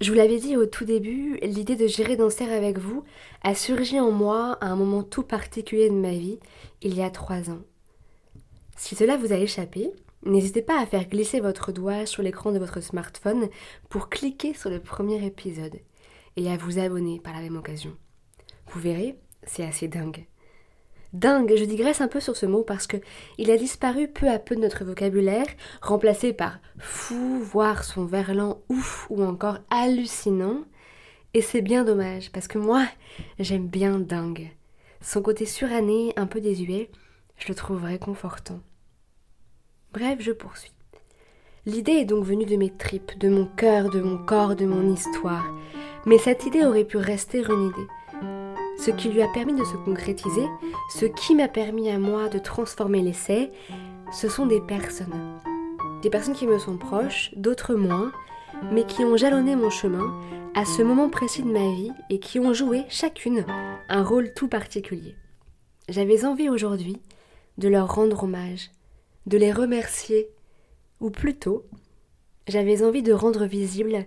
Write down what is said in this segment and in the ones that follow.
Je vous l'avais dit au tout début, l'idée de gérer Danser avec vous a surgi en moi à un moment tout particulier de ma vie, il y a trois ans. Si cela vous a échappé, n'hésitez pas à faire glisser votre doigt sur l'écran de votre smartphone pour cliquer sur le premier épisode et à vous abonner par la même occasion. Vous verrez, c'est assez dingue. Dingue, je digresse un peu sur ce mot parce que il a disparu peu à peu de notre vocabulaire, remplacé par fou, voire son verlan ouf ou encore hallucinant. Et c'est bien dommage parce que moi, j'aime bien dingue. Son côté suranné, un peu désuet, je le trouve réconfortant. Bref, je poursuis. L'idée est donc venue de mes tripes, de mon cœur, de mon corps, de mon histoire. Mais cette idée aurait pu rester une idée ce qui lui a permis de se concrétiser, ce qui m'a permis à moi de transformer l'essai, ce sont des personnes. Des personnes qui me sont proches, d'autres moins, mais qui ont jalonné mon chemin à ce moment précis de ma vie et qui ont joué chacune un rôle tout particulier. J'avais envie aujourd'hui de leur rendre hommage, de les remercier, ou plutôt, j'avais envie de rendre visibles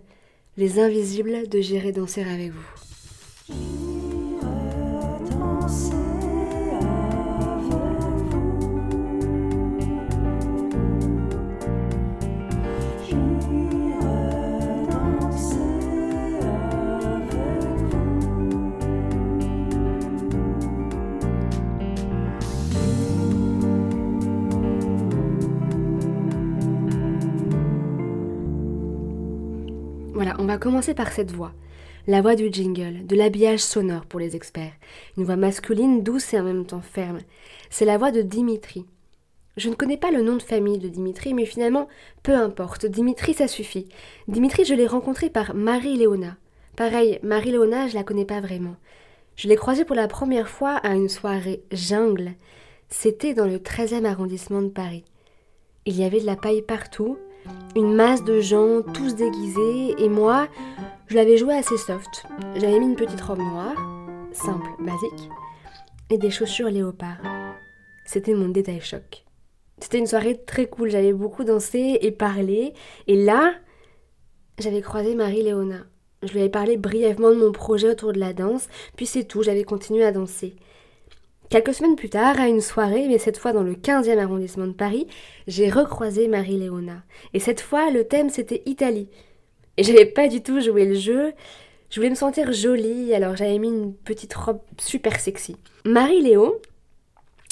les invisibles de gérer danser avec vous. Voilà, on va commencer par cette voix. La voix du jingle, de l'habillage sonore pour les experts. Une voix masculine, douce et en même temps ferme. C'est la voix de Dimitri. Je ne connais pas le nom de famille de Dimitri, mais finalement, peu importe. Dimitri, ça suffit. Dimitri, je l'ai rencontré par Marie-Léona. Pareil, Marie-Léona, je la connais pas vraiment. Je l'ai croisée pour la première fois à une soirée jungle. C'était dans le 13e arrondissement de Paris. Il y avait de la paille partout, une masse de gens, tous déguisés, et moi, je l'avais joué assez soft. J'avais mis une petite robe noire, simple, basique, et des chaussures léopard. C'était mon détail choc. C'était une soirée très cool, j'avais beaucoup dansé et parlé, et là, j'avais croisé Marie-Léona. Je lui avais parlé brièvement de mon projet autour de la danse, puis c'est tout, j'avais continué à danser. Quelques semaines plus tard, à une soirée, mais cette fois dans le 15e arrondissement de Paris, j'ai recroisé Marie-Léona. Et cette fois, le thème c'était Italie. Et j'avais pas du tout joué le jeu. Je voulais me sentir jolie, alors j'avais mis une petite robe super sexy. Marie-Léo,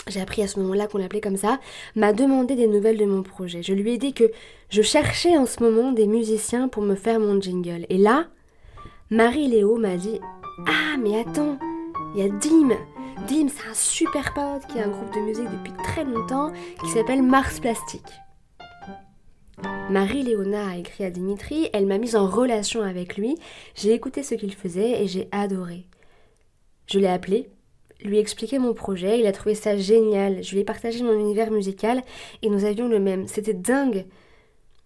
j'ai appris à ce moment-là qu'on l'appelait comme ça, m'a demandé des nouvelles de mon projet. Je lui ai dit que je cherchais en ce moment des musiciens pour me faire mon jingle. Et là, Marie-Léo m'a dit Ah, mais attends, il y a Dim Dim, c'est un super pote qui a un groupe de musique depuis très longtemps qui s'appelle Mars Plastique. Marie-Léona a écrit à Dimitri, elle m'a mise en relation avec lui, j'ai écouté ce qu'il faisait et j'ai adoré. Je l'ai appelé, lui expliqué mon projet, il a trouvé ça génial, je lui ai partagé mon univers musical et nous avions le même. C'était dingue.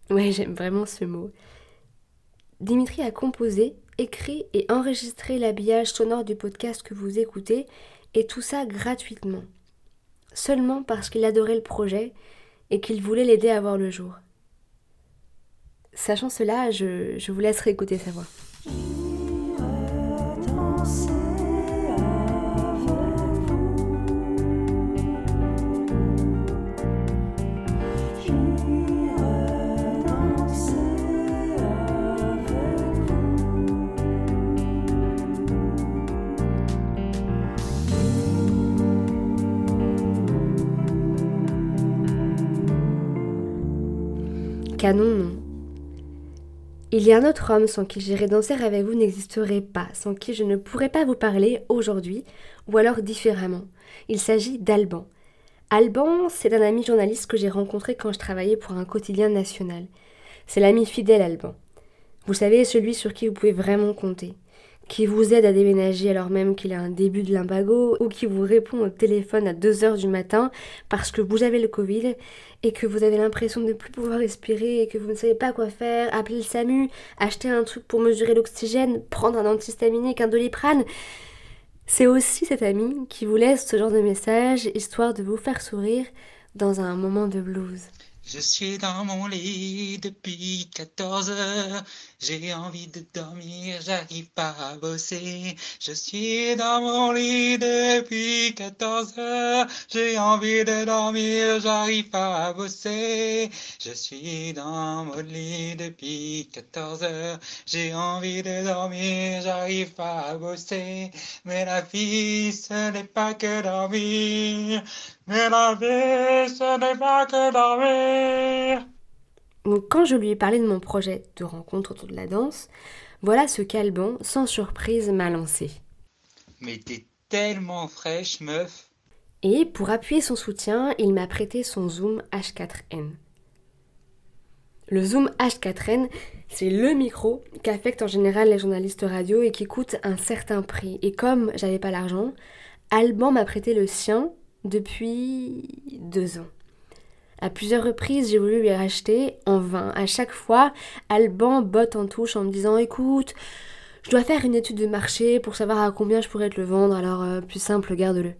Ouais, j'aime vraiment ce mot. Dimitri a composé, écrit et enregistré l'habillage sonore du podcast que vous écoutez et tout ça gratuitement, seulement parce qu'il adorait le projet et qu'il voulait l'aider à voir le jour. Sachant cela, je, vous laisserai écouter sa voix. Canon, non. Il y a un autre homme sans qui j'irai danser avec vous n'existerait pas, sans qui je ne pourrais pas vous parler aujourd'hui, ou alors différemment. Il s'agit d'Alban. Alban, c'est un ami journaliste que j'ai rencontré quand je travaillais pour un quotidien national. C'est l'ami fidèle Alban. Vous savez, celui sur qui vous pouvez vraiment compter qui vous aide à déménager alors même qu'il a un début de limbago, ou qui vous répond au téléphone à 2h du matin parce que vous avez le Covid et que vous avez l'impression de ne plus pouvoir respirer et que vous ne savez pas quoi faire, appeler le SAMU, acheter un truc pour mesurer l'oxygène, prendre un antihistaminique, un doliprane. C'est aussi cet ami qui vous laisse ce genre de message histoire de vous faire sourire dans un moment de blues. Je suis dans mon lit depuis 14 heures. J'ai envie de dormir, j'arrive pas à bosser. Je suis dans mon lit depuis 14 heures. J'ai envie de dormir, j'arrive pas à bosser. Je suis dans mon lit depuis 14 heures. J'ai envie de dormir, j'arrive pas à bosser. Mais la vie, ce n'est pas que dormir. Mais la vie, ce n'est pas que dormir. Donc quand je lui ai parlé de mon projet de rencontre autour de la danse, voilà ce qu'Alban, sans surprise, m'a lancé. Mais t'es tellement fraîche, meuf. Et pour appuyer son soutien, il m'a prêté son Zoom H4n. Le Zoom H4n, c'est le micro qu'affectent en général les journalistes radio et qui coûte un certain prix. Et comme j'avais pas l'argent, Alban m'a prêté le sien depuis deux ans. À plusieurs reprises, j'ai voulu lui racheter en vain. À chaque fois, Alban botte en touche en me disant Écoute, je dois faire une étude de marché pour savoir à combien je pourrais te le vendre, alors euh, plus simple, garde-le.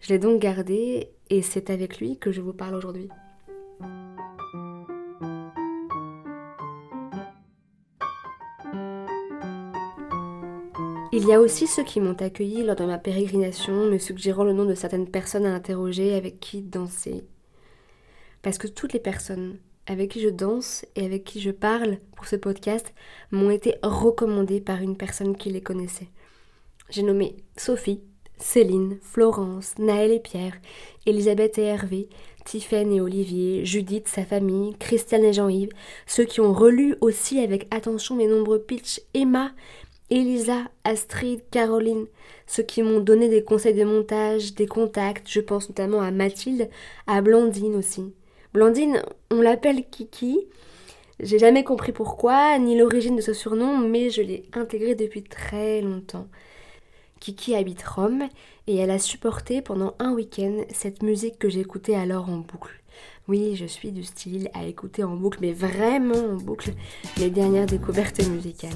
Je l'ai donc gardé et c'est avec lui que je vous parle aujourd'hui. Il y a aussi ceux qui m'ont accueilli lors de ma pérégrination, me suggérant le nom de certaines personnes à interroger avec qui danser parce que toutes les personnes avec qui je danse et avec qui je parle pour ce podcast m'ont été recommandées par une personne qui les connaissait. J'ai nommé Sophie, Céline, Florence, Naël et Pierre, Elisabeth et Hervé, Tiffaine et Olivier, Judith, sa famille, Christiane et Jean-Yves, ceux qui ont relu aussi avec attention mes nombreux pitchs, Emma, Elisa, Astrid, Caroline, ceux qui m'ont donné des conseils de montage, des contacts, je pense notamment à Mathilde, à Blandine aussi. Blandine, on l'appelle Kiki. J'ai jamais compris pourquoi, ni l'origine de ce surnom, mais je l'ai intégré depuis très longtemps. Kiki habite Rome et elle a supporté pendant un week-end cette musique que j'écoutais alors en boucle. Oui, je suis du style à écouter en boucle, mais vraiment en boucle, les dernières découvertes musicales.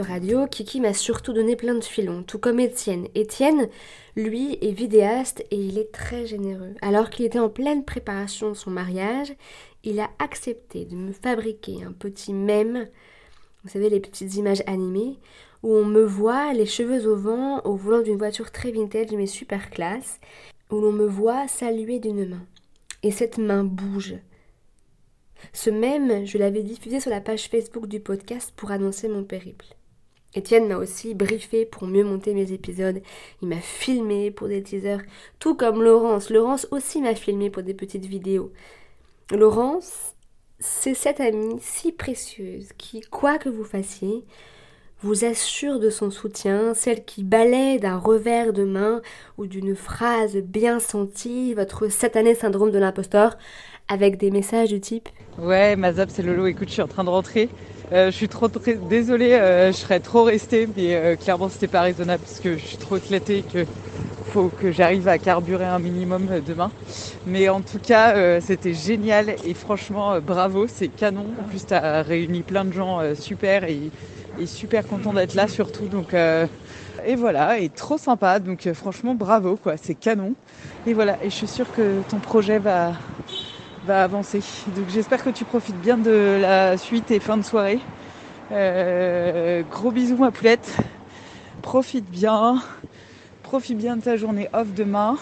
Radio, Kiki m'a surtout donné plein de filons, tout comme Étienne. Étienne, lui, est vidéaste et il est très généreux. Alors qu'il était en pleine préparation de son mariage, il a accepté de me fabriquer un petit mème, vous savez, les petites images animées, où on me voit les cheveux au vent au volant d'une voiture très vintage mais super classe, où l'on me voit saluer d'une main. Et cette main bouge. Ce même, je l'avais diffusé sur la page Facebook du podcast pour annoncer mon périple. Étienne m'a aussi briefé pour mieux monter mes épisodes. Il m'a filmé pour des teasers, tout comme Laurence. Laurence aussi m'a filmé pour des petites vidéos. Laurence, c'est cette amie si précieuse qui, quoi que vous fassiez, vous assure de son soutien, celle qui balaie d'un revers de main ou d'une phrase bien sentie votre satané syndrome de l'imposteur avec des messages du type Ouais, Mazap, c'est Lolo, écoute, je suis en train de rentrer. Euh, je suis trop désolée, euh, je serais trop restée, mais euh, clairement c'était pas raisonnable parce que je suis trop éclatée que faut que j'arrive à carburer un minimum demain. Mais en tout cas, c'était génial et franchement, bravo, c'est canon. En plus, tu as réuni plein de gens super et, et, super content d'être là surtout. Donc, et voilà, et trop sympa. Donc franchement, bravo, quoi, c'est canon. Et voilà, et je suis sûre que ton projet va, va avancer. Donc j'espère que tu profites bien de la suite et fin de soirée. Euh, gros bisous ma poulette. Profite bien. Profite bien de ta journée off demain.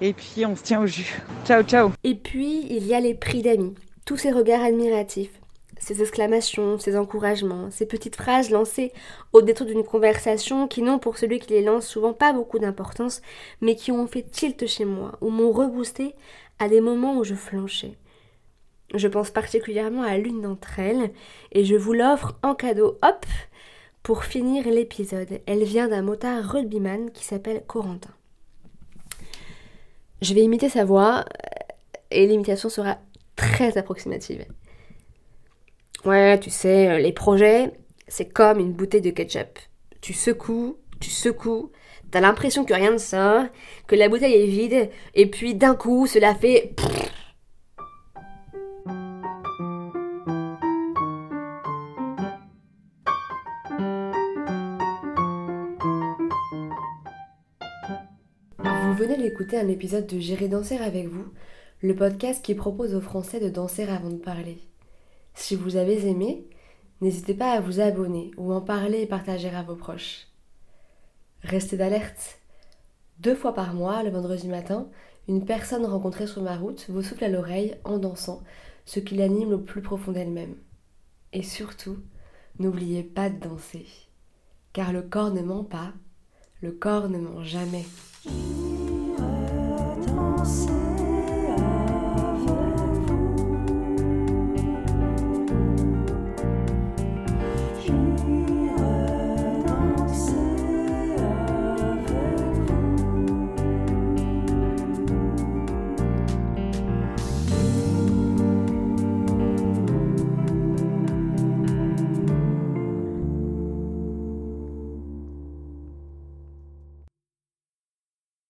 Et puis on se tient au jus. Ciao ciao. Et puis il y a les prix d'amis. Tous ces regards admiratifs, ces exclamations, ces encouragements, ces petites phrases lancées au détour d'une conversation qui n'ont pour celui qui les lance souvent pas beaucoup d'importance, mais qui ont fait tilt chez moi, ou m'ont reboosté à des moments où je flanchais. Je pense particulièrement à l'une d'entre elles et je vous l'offre en cadeau, hop, pour finir l'épisode. Elle vient d'un motard rugbyman qui s'appelle Corentin. Je vais imiter sa voix et l'imitation sera très approximative. Ouais, tu sais, les projets, c'est comme une bouteille de ketchup. Tu secoues, tu secoues, T'as l'impression que rien ne sort, que la bouteille est vide, et puis d'un coup, cela fait. Vous venez d'écouter un épisode de J'irai danser avec vous, le podcast qui propose aux Français de danser avant de parler. Si vous avez aimé, n'hésitez pas à vous abonner ou en parler et partager à vos proches. Restez d'alerte. Deux fois par mois, le vendredi matin, une personne rencontrée sur ma route vous souffle à l'oreille en dansant, ce qui l'anime au plus profond d'elle-même. Et surtout, n'oubliez pas de danser. Car le corps ne ment pas, le corps ne ment jamais.